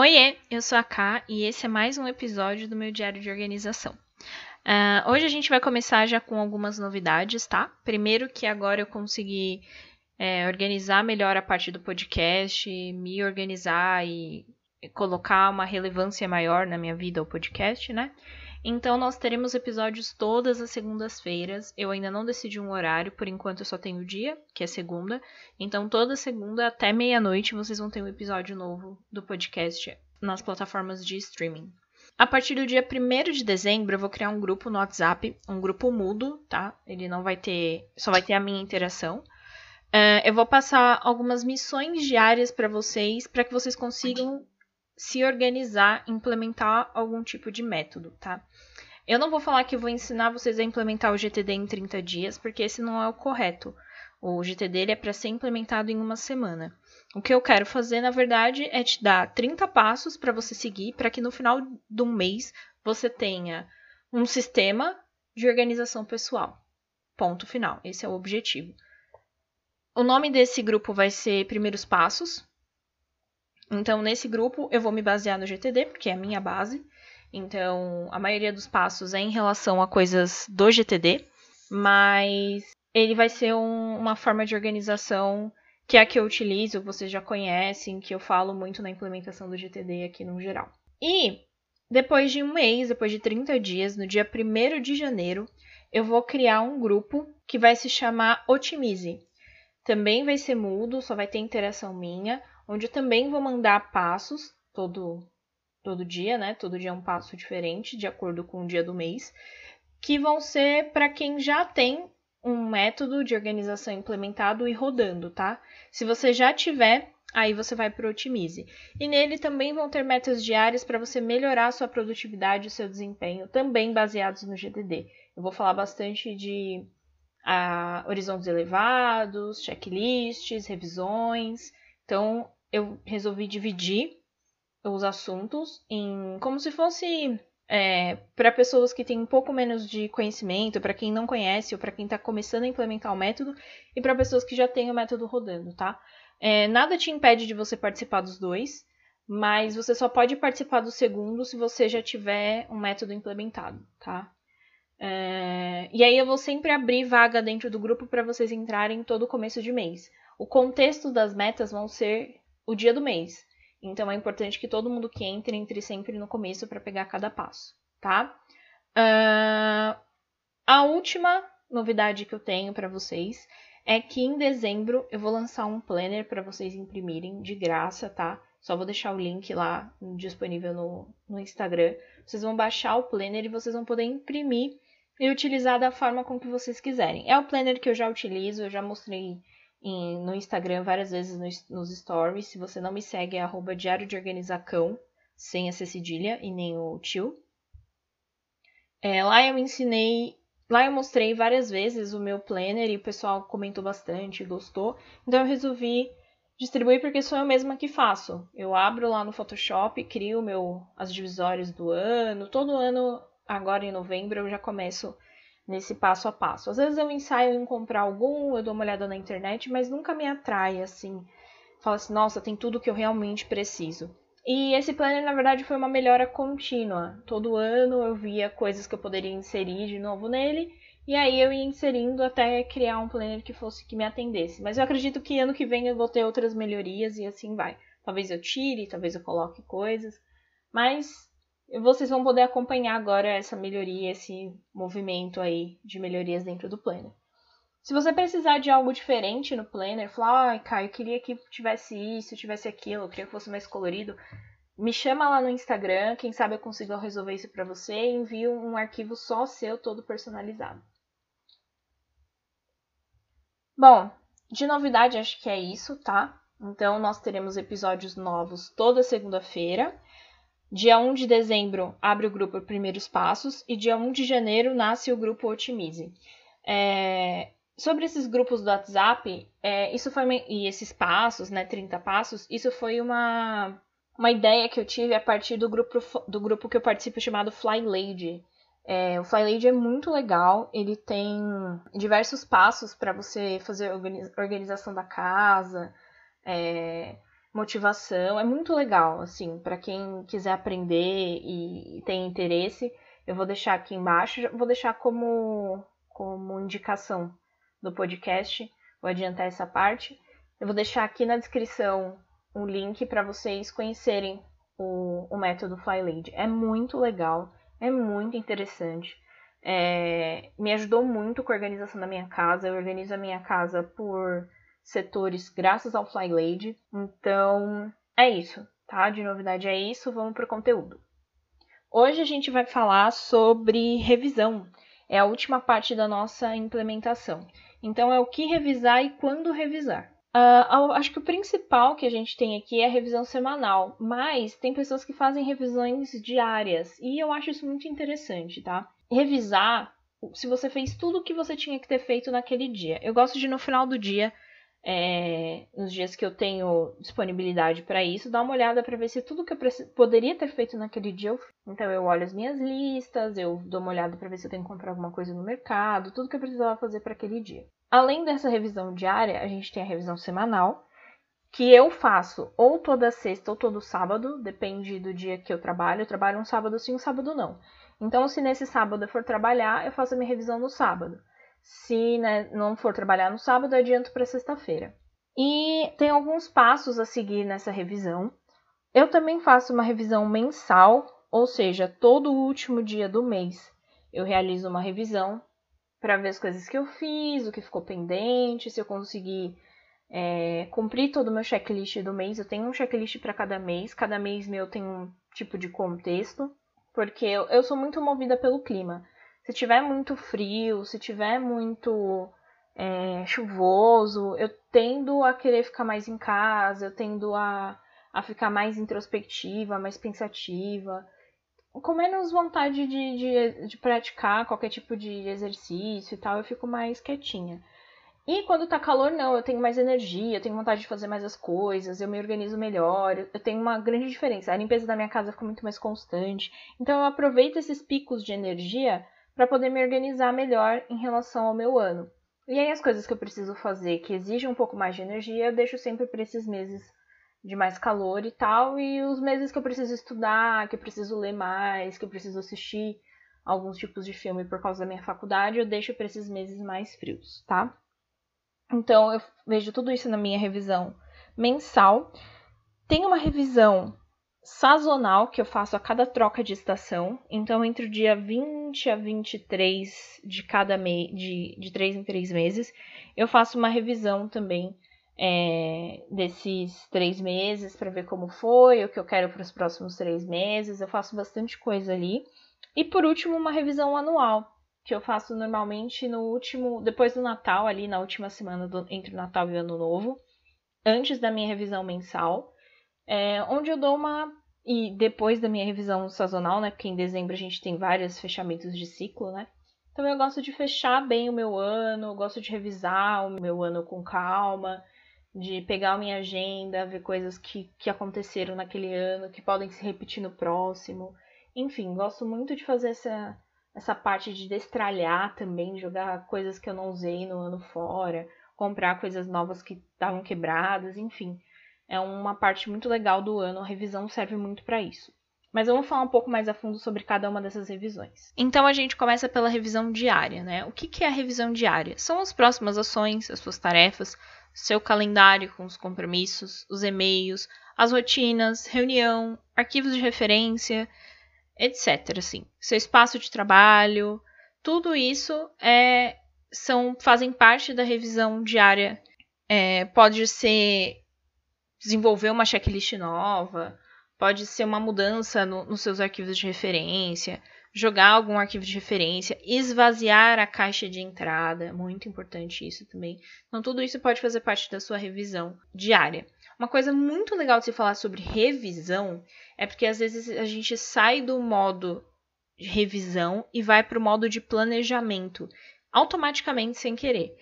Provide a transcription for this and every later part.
Oiê, eu sou a Ká e esse é mais um episódio do meu diário de organização. Uh, hoje a gente vai começar já com algumas novidades, tá? Primeiro que agora eu consegui é, organizar melhor a parte do podcast, me organizar e colocar uma relevância maior na minha vida ao podcast, né? Então nós teremos episódios todas as segundas-feiras. Eu ainda não decidi um horário, por enquanto eu só tenho o dia, que é segunda. Então toda segunda até meia-noite vocês vão ter um episódio novo do podcast nas plataformas de streaming. A partir do dia 1 de dezembro, eu vou criar um grupo no WhatsApp, um grupo mudo, tá? Ele não vai ter. só vai ter a minha interação. Uh, eu vou passar algumas missões diárias para vocês, para que vocês consigam se organizar, implementar algum tipo de método, tá? Eu não vou falar que vou ensinar vocês a implementar o GTD em 30 dias, porque esse não é o correto. O GTD é para ser implementado em uma semana. O que eu quero fazer, na verdade, é te dar 30 passos para você seguir, para que no final de um mês você tenha um sistema de organização pessoal. Ponto final. Esse é o objetivo. O nome desse grupo vai ser Primeiros Passos. Então, nesse grupo, eu vou me basear no GTD, porque é a minha base. Então, a maioria dos passos é em relação a coisas do GTD, mas ele vai ser um, uma forma de organização que é a que eu utilizo, vocês já conhecem, que eu falo muito na implementação do GTD aqui no geral. E depois de um mês, depois de 30 dias, no dia 1 de janeiro, eu vou criar um grupo que vai se chamar Otimize. Também vai ser mudo, só vai ter interação minha, onde eu também vou mandar passos todo todo dia, né? Todo dia é um passo diferente, de acordo com o dia do mês, que vão ser para quem já tem um método de organização implementado e rodando, tá? Se você já tiver, aí você vai para o Otimize. E nele também vão ter metas diárias para você melhorar a sua produtividade e seu desempenho, também baseados no GDD. Eu vou falar bastante de a, horizontes elevados, checklists, revisões. Então, eu resolvi dividir os assuntos em como se fosse é, para pessoas que têm um pouco menos de conhecimento, para quem não conhece ou para quem está começando a implementar o método e para pessoas que já têm o método rodando, tá? É, nada te impede de você participar dos dois, mas você só pode participar do segundo se você já tiver um método implementado, tá? É, e aí eu vou sempre abrir vaga dentro do grupo para vocês entrarem todo começo de mês. O contexto das metas vão ser o dia do mês. Então é importante que todo mundo que entre entre sempre no começo para pegar cada passo, tá? Uh, a última novidade que eu tenho para vocês é que em dezembro eu vou lançar um planner para vocês imprimirem de graça, tá? Só vou deixar o link lá disponível no, no Instagram. Vocês vão baixar o planner e vocês vão poder imprimir e utilizar da forma com que vocês quiserem. É o planner que eu já utilizo, eu já mostrei em, no Instagram várias vezes no, nos stories. Se você não me segue, é arroba diário de organizacão, sem essa cedilha e nem o tio. É, lá eu ensinei, lá eu mostrei várias vezes o meu planner e o pessoal comentou bastante, gostou. Então eu resolvi distribuir porque sou eu mesma que faço. Eu abro lá no Photoshop, crio meu as divisórias do ano. Todo ano agora em novembro eu já começo nesse passo a passo. Às vezes eu ensaio em comprar algum, eu dou uma olhada na internet, mas nunca me atrai assim. Fala assim, nossa, tem tudo que eu realmente preciso. E esse planner, na verdade, foi uma melhora contínua. Todo ano eu via coisas que eu poderia inserir de novo nele, e aí eu ia inserindo até criar um planner que fosse que me atendesse. Mas eu acredito que ano que vem eu vou ter outras melhorias e assim vai. Talvez eu tire, talvez eu coloque coisas, mas vocês vão poder acompanhar agora essa melhoria, esse movimento aí de melhorias dentro do Planner. Se você precisar de algo diferente no Planner, falar, ai, Caio, eu queria que tivesse isso, tivesse aquilo, eu queria que fosse mais colorido, me chama lá no Instagram, quem sabe eu consigo resolver isso para você e envio um arquivo só seu, todo personalizado. Bom, de novidade acho que é isso, tá? Então nós teremos episódios novos toda segunda-feira. Dia 1 de dezembro abre o grupo Primeiros Passos e dia 1 de janeiro nasce o grupo Otimize. É, sobre esses grupos do WhatsApp, é, isso foi e esses passos, né, 30 passos, isso foi uma, uma ideia que eu tive a partir do grupo, do grupo que eu participo chamado Fly Lady. É, o Fly Lady é muito legal, ele tem diversos passos para você fazer organização da casa, é, motivação. É muito legal, assim, para quem quiser aprender e tem interesse. Eu vou deixar aqui embaixo, vou deixar como, como indicação do podcast. Vou adiantar essa parte. Eu vou deixar aqui na descrição um link para vocês conhecerem o, o método FlyLady. É muito legal, é muito interessante. É, me ajudou muito com a organização da minha casa. Eu organizo a minha casa por setores graças ao FlyLady. Então, é isso, tá? De novidade é isso, vamos pro conteúdo. Hoje a gente vai falar sobre revisão. É a última parte da nossa implementação. Então, é o que revisar e quando revisar. Uh, acho que o principal que a gente tem aqui é a revisão semanal, mas tem pessoas que fazem revisões diárias e eu acho isso muito interessante, tá? Revisar se você fez tudo o que você tinha que ter feito naquele dia. Eu gosto de no final do dia, é, nos dias que eu tenho disponibilidade para isso, dar uma olhada para ver se tudo que eu poderia ter feito naquele dia eu fiz. Então eu olho as minhas listas, eu dou uma olhada para ver se eu tenho que comprar alguma coisa no mercado, tudo que eu precisava fazer para aquele dia. Além dessa revisão diária, a gente tem a revisão semanal, que eu faço ou toda sexta ou todo sábado, depende do dia que eu trabalho. Eu trabalho um sábado sim, um sábado não. Então, se nesse sábado eu for trabalhar, eu faço a minha revisão no sábado. Se né, não for trabalhar no sábado, adianto para sexta-feira. E tem alguns passos a seguir nessa revisão. Eu também faço uma revisão mensal, ou seja, todo o último dia do mês eu realizo uma revisão para ver as coisas que eu fiz, o que ficou pendente, se eu consegui é, cumprir todo o meu checklist do mês. Eu tenho um checklist para cada mês, cada mês meu tem um tipo de contexto, porque eu, eu sou muito movida pelo clima. Se tiver muito frio, se tiver muito é, chuvoso, eu tendo a querer ficar mais em casa, eu tendo a, a ficar mais introspectiva, mais pensativa com menos vontade de, de, de, praticar qualquer tipo de exercício e tal, eu fico mais quietinha. E quando tá calor, não, eu tenho mais energia, eu tenho vontade de fazer mais as coisas, eu me organizo melhor, eu tenho uma grande diferença. A limpeza da minha casa fica muito mais constante. Então eu aproveito esses picos de energia para poder me organizar melhor em relação ao meu ano. E aí as coisas que eu preciso fazer que exigem um pouco mais de energia, eu deixo sempre para esses meses de mais calor e tal, e os meses que eu preciso estudar, que eu preciso ler mais, que eu preciso assistir alguns tipos de filme por causa da minha faculdade, eu deixo para esses meses mais frios, tá? Então eu vejo tudo isso na minha revisão mensal. Tem uma revisão sazonal que eu faço a cada troca de estação. Então, entre o dia 20 a 23 de cada mês, de, de 3 em 3 meses, eu faço uma revisão também é, desses três meses para ver como foi, o que eu quero para os próximos três meses. Eu faço bastante coisa ali. E por último, uma revisão anual, que eu faço normalmente no último, depois do Natal, ali na última semana do, entre o Natal e o Ano Novo, antes da minha revisão mensal, é, onde eu dou uma. E depois da minha revisão sazonal, né? Porque em dezembro a gente tem vários fechamentos de ciclo, né? Então eu gosto de fechar bem o meu ano, gosto de revisar o meu ano com calma, de pegar a minha agenda, ver coisas que, que aconteceram naquele ano, que podem se repetir no próximo. Enfim, gosto muito de fazer essa, essa parte de destralhar também, jogar coisas que eu não usei no ano fora, comprar coisas novas que estavam quebradas, enfim. É uma parte muito legal do ano, a revisão serve muito para isso. Mas vou falar um pouco mais a fundo sobre cada uma dessas revisões. Então a gente começa pela revisão diária, né? O que é a revisão diária? São as próximas ações, as suas tarefas, seu calendário com os compromissos, os e-mails, as rotinas, reunião, arquivos de referência, etc. Assim, seu espaço de trabalho, tudo isso é, são, fazem parte da revisão diária. É, pode ser desenvolver uma checklist nova, pode ser uma mudança no, nos seus arquivos de referência, jogar algum arquivo de referência, esvaziar a caixa de entrada, muito importante isso também. Então, tudo isso pode fazer parte da sua revisão diária. Uma coisa muito legal de se falar sobre revisão é porque às vezes a gente sai do modo de revisão e vai para o modo de planejamento, automaticamente sem querer.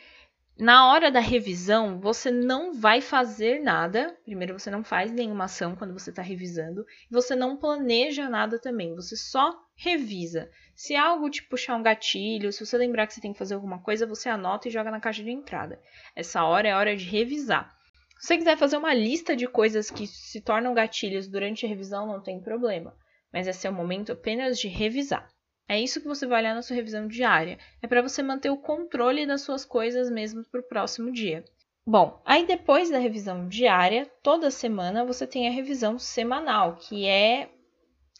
Na hora da revisão, você não vai fazer nada. Primeiro, você não faz nenhuma ação quando você está revisando. Você não planeja nada também. Você só revisa. Se algo te puxar um gatilho, se você lembrar que você tem que fazer alguma coisa, você anota e joga na caixa de entrada. Essa hora é hora de revisar. Se você quiser fazer uma lista de coisas que se tornam gatilhos durante a revisão, não tem problema. Mas esse é o momento apenas de revisar. É isso que você vai olhar na sua revisão diária. É para você manter o controle das suas coisas mesmo para o próximo dia. Bom, aí depois da revisão diária, toda semana você tem a revisão semanal, que é,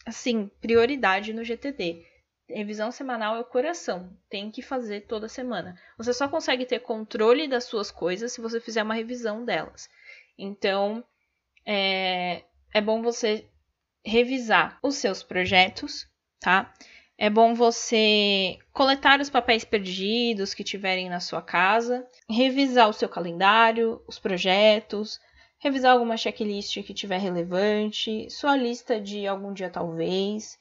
assim, prioridade no GTD. Revisão semanal é o coração, tem que fazer toda semana. Você só consegue ter controle das suas coisas se você fizer uma revisão delas. Então, é, é bom você revisar os seus projetos, tá? É bom você coletar os papéis perdidos que tiverem na sua casa, revisar o seu calendário, os projetos, revisar alguma checklist que tiver relevante, sua lista de algum dia talvez.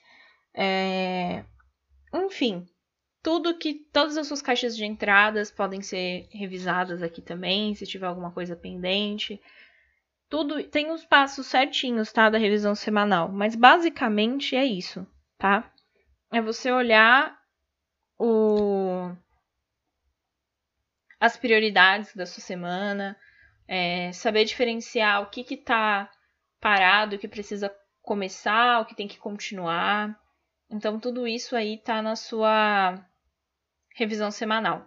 É, enfim, tudo que todas as suas caixas de entradas podem ser revisadas aqui também, se tiver alguma coisa pendente. Tudo tem os passos certinhos, tá, da revisão semanal, mas basicamente é isso, tá? É você olhar o as prioridades da sua semana, é, saber diferenciar o que que tá parado, o que precisa começar, o que tem que continuar. Então, tudo isso aí está na sua revisão semanal.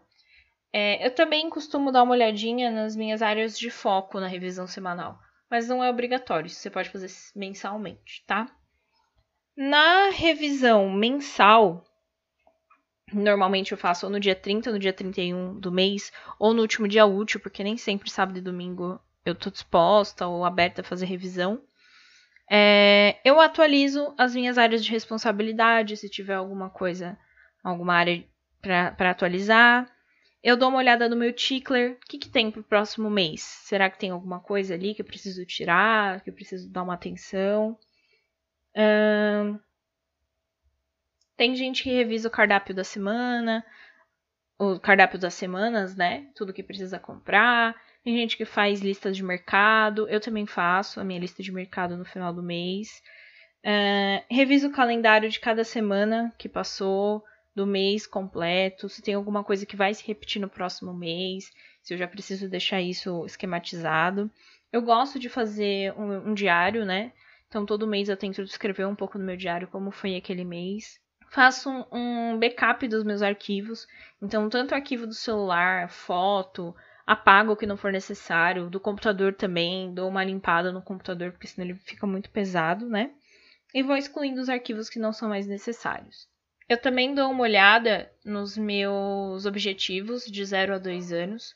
É, eu também costumo dar uma olhadinha nas minhas áreas de foco na revisão semanal, mas não é obrigatório, você pode fazer mensalmente, tá? Na revisão mensal, normalmente eu faço ou no dia 30, ou no dia 31 do mês, ou no último dia útil, porque nem sempre sábado e domingo eu tô disposta ou aberta a fazer revisão. É, eu atualizo as minhas áreas de responsabilidade, se tiver alguma coisa, alguma área para atualizar. Eu dou uma olhada no meu tickler. O que, que tem para o próximo mês? Será que tem alguma coisa ali que eu preciso tirar, que eu preciso dar uma atenção? Tem gente que revisa o cardápio da semana, o cardápio das semanas, né? Tudo que precisa comprar. Tem gente que faz listas de mercado. Eu também faço a minha lista de mercado no final do mês. Uh, reviso o calendário de cada semana que passou, do mês completo. Se tem alguma coisa que vai se repetir no próximo mês. Se eu já preciso deixar isso esquematizado. Eu gosto de fazer um, um diário, né? Então todo mês eu tento escrever um pouco no meu diário como foi aquele mês. Faço um, um backup dos meus arquivos. Então, tanto arquivo do celular, foto, apago o que não for necessário, do computador também, dou uma limpada no computador, porque senão ele fica muito pesado, né? E vou excluindo os arquivos que não são mais necessários. Eu também dou uma olhada nos meus objetivos de 0 a 2 anos.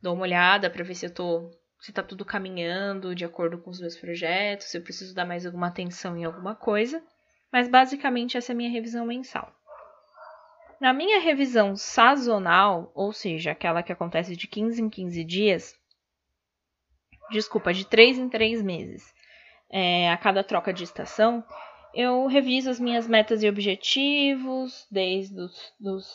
Dou uma olhada para ver se eu tô se tá tudo caminhando de acordo com os meus projetos, se eu preciso dar mais alguma atenção em alguma coisa. Mas basicamente essa é a minha revisão mensal. Na minha revisão sazonal, ou seja, aquela que acontece de 15 em 15 dias, desculpa, de 3 em 3 meses, é, a cada troca de estação, eu reviso as minhas metas e objetivos, desde os dos,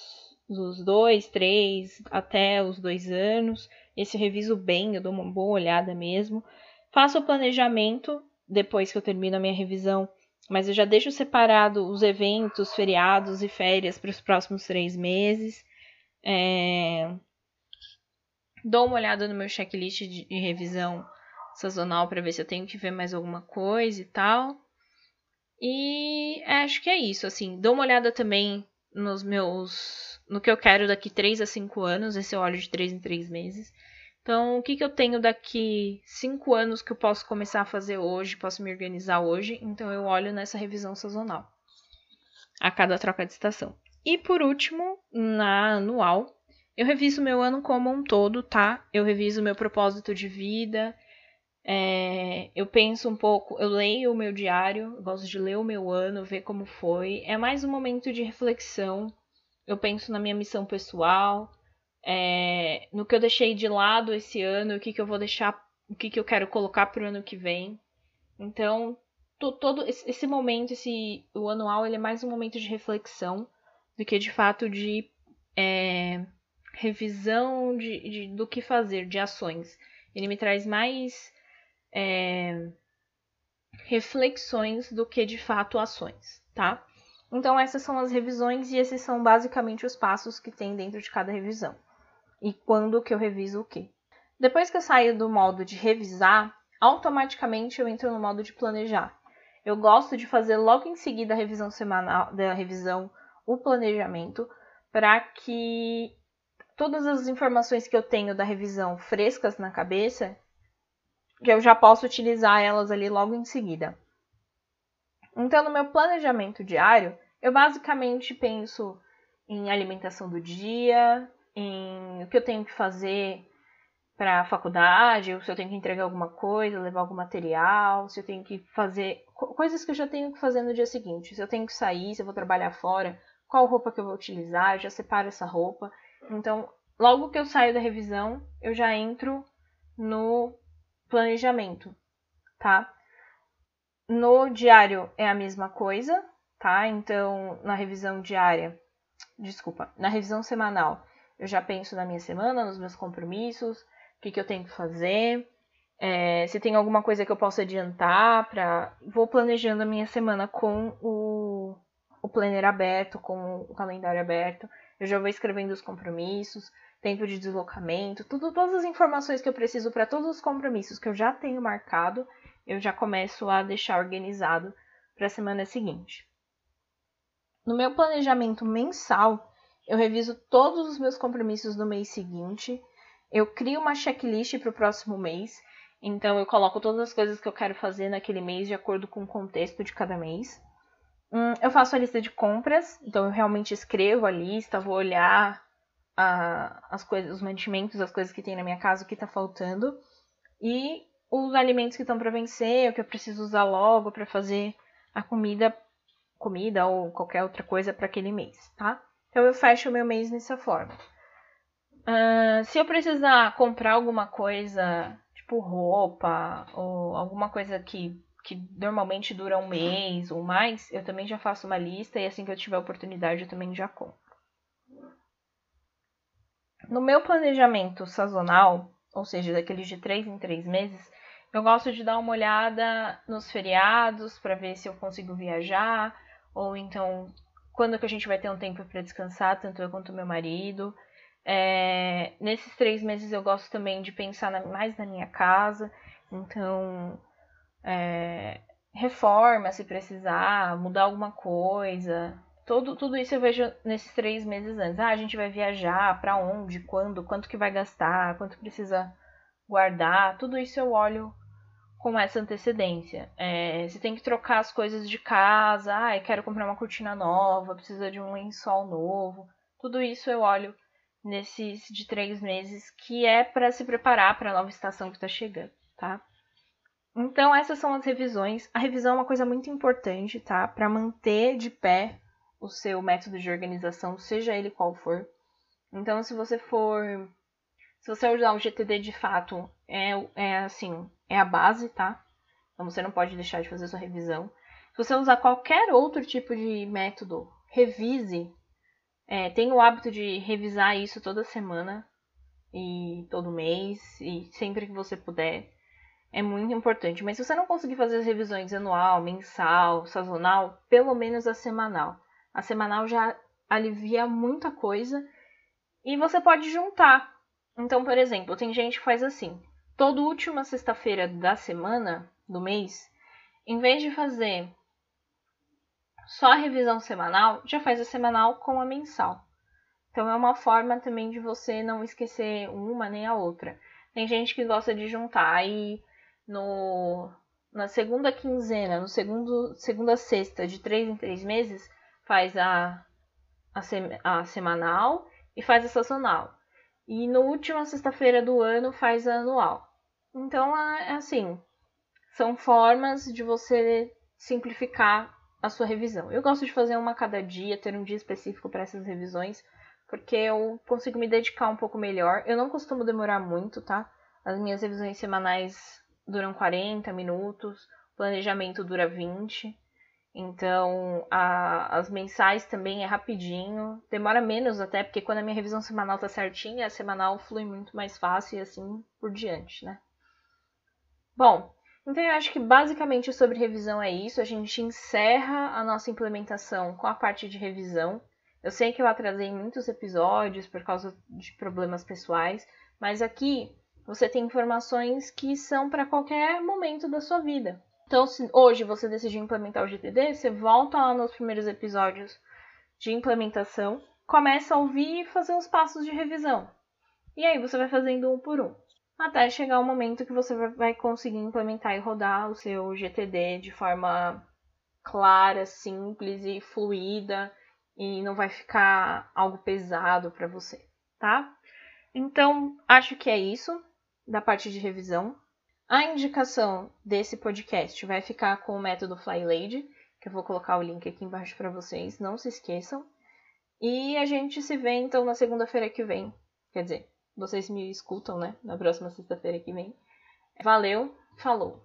dos dois, três até os dois anos. Esse eu reviso bem, eu dou uma boa olhada mesmo. Faço o planejamento depois que eu termino a minha revisão mas eu já deixo separado os eventos, feriados e férias para os próximos três meses. É... Dou uma olhada no meu checklist de revisão sazonal para ver se eu tenho que ver mais alguma coisa e tal. E acho que é isso, assim. Dou uma olhada também nos meus. No que eu quero daqui 3 a 5 anos. Esse eu olho de 3 em 3 meses. Então, o que, que eu tenho daqui cinco anos que eu posso começar a fazer hoje, posso me organizar hoje? Então, eu olho nessa revisão sazonal, a cada troca de estação. E por último, na anual, eu reviso meu ano como um todo, tá? Eu reviso meu propósito de vida, é, eu penso um pouco, eu leio o meu diário, gosto de ler o meu ano, ver como foi. É mais um momento de reflexão. Eu penso na minha missão pessoal, é, no que eu deixei de lado esse ano, o que, que eu vou deixar, o que, que eu quero colocar para o ano que vem. Então, todo esse momento, esse o anual, ele é mais um momento de reflexão do que de fato de é, revisão de, de, do que fazer, de ações. Ele me traz mais é, reflexões do que de fato ações, tá? Então, essas são as revisões e esses são basicamente os passos que tem dentro de cada revisão e quando que eu reviso o quê. Depois que eu saio do modo de revisar, automaticamente eu entro no modo de planejar. Eu gosto de fazer logo em seguida a revisão semanal, da revisão, o planejamento, para que todas as informações que eu tenho da revisão frescas na cabeça, que eu já posso utilizar elas ali logo em seguida. Então, no meu planejamento diário, eu basicamente penso em alimentação do dia, em o que eu tenho que fazer para a faculdade, se eu tenho que entregar alguma coisa, levar algum material, se eu tenho que fazer coisas que eu já tenho que fazer no dia seguinte, se eu tenho que sair, se eu vou trabalhar fora, qual roupa que eu vou utilizar, eu já separo essa roupa. Então, logo que eu saio da revisão, eu já entro no planejamento, tá? No diário é a mesma coisa, tá? Então, na revisão diária, desculpa, na revisão semanal, eu já penso na minha semana, nos meus compromissos, o que, que eu tenho que fazer, é, se tem alguma coisa que eu possa adiantar, para vou planejando a minha semana com o, o planner aberto, com o calendário aberto. Eu já vou escrevendo os compromissos, tempo de deslocamento, tudo, todas as informações que eu preciso para todos os compromissos que eu já tenho marcado, eu já começo a deixar organizado para a semana seguinte. No meu planejamento mensal, eu reviso todos os meus compromissos do mês seguinte, eu crio uma checklist para o próximo mês, então eu coloco todas as coisas que eu quero fazer naquele mês de acordo com o contexto de cada mês. Hum, eu faço a lista de compras, então eu realmente escrevo a lista, vou olhar a, as coisas, os mantimentos, as coisas que tem na minha casa, o que está faltando. E os alimentos que estão para vencer, o que eu preciso usar logo para fazer a comida, comida ou qualquer outra coisa para aquele mês, tá? Então eu fecho o meu mês dessa forma. Uh, se eu precisar comprar alguma coisa, tipo roupa ou alguma coisa que, que normalmente dura um mês ou mais, eu também já faço uma lista e assim que eu tiver oportunidade eu também já compro. No meu planejamento sazonal, ou seja, daqueles de três em três meses, eu gosto de dar uma olhada nos feriados para ver se eu consigo viajar, ou então quando que a gente vai ter um tempo para descansar, tanto eu quanto meu marido. É, nesses três meses eu gosto também de pensar na, mais na minha casa, então é, reforma se precisar, mudar alguma coisa. Todo, tudo isso eu vejo nesses três meses antes. Ah, a gente vai viajar, para onde, quando, quanto que vai gastar, quanto precisa guardar. Tudo isso eu olho com essa antecedência. É, você tem que trocar as coisas de casa, ah, quero comprar uma cortina nova, precisa de um lençol novo. Tudo isso eu olho nesses de três meses, que é para se preparar para a nova estação que está chegando, tá? Então, essas são as revisões. A revisão é uma coisa muito importante, tá? Para manter de pé o seu método de organização, seja ele qual for. Então, se você for. Se você usar o GTD de fato, é, é assim, é a base, tá? Então você não pode deixar de fazer sua revisão. Se você usar qualquer outro tipo de método, revise. É, tenha o hábito de revisar isso toda semana e todo mês e sempre que você puder. É muito importante. Mas se você não conseguir fazer as revisões anual, mensal, sazonal, pelo menos a semanal. A semanal já alivia muita coisa e você pode juntar. Então, por exemplo, tem gente que faz assim: toda última sexta-feira da semana, do mês, em vez de fazer só a revisão semanal, já faz a semanal com a mensal. Então é uma forma também de você não esquecer uma nem a outra. Tem gente que gosta de juntar aí no na segunda quinzena, no segundo segunda sexta de três em três meses, faz a a, sem, a semanal e faz a sazonal. E no última sexta-feira do ano faz a anual. Então, é, é assim, são formas de você simplificar a sua revisão. Eu gosto de fazer uma a cada dia, ter um dia específico para essas revisões, porque eu consigo me dedicar um pouco melhor. Eu não costumo demorar muito, tá? As minhas revisões semanais duram 40 minutos, o planejamento dura 20. Então, a, as mensais também é rapidinho. Demora menos até, porque quando a minha revisão semanal tá certinha, a semanal flui muito mais fácil e assim por diante, né? Bom, então eu acho que basicamente sobre revisão é isso. A gente encerra a nossa implementação com a parte de revisão. Eu sei que eu atrasei muitos episódios por causa de problemas pessoais, mas aqui Você tem informações que são para qualquer momento da sua vida. Então, se hoje você decidir implementar o GTD, você volta lá nos primeiros episódios de implementação, começa a ouvir e fazer os passos de revisão. E aí você vai fazendo um por um. Até chegar o momento que você vai conseguir implementar e rodar o seu GTD de forma clara, simples e fluida e não vai ficar algo pesado para você, tá? Então, acho que é isso da parte de revisão. A indicação desse podcast vai ficar com o método FlyLady, que eu vou colocar o link aqui embaixo para vocês, não se esqueçam. E a gente se vê então na segunda-feira que vem. Quer dizer, vocês me escutam, né? Na próxima sexta-feira que vem. Valeu, falou!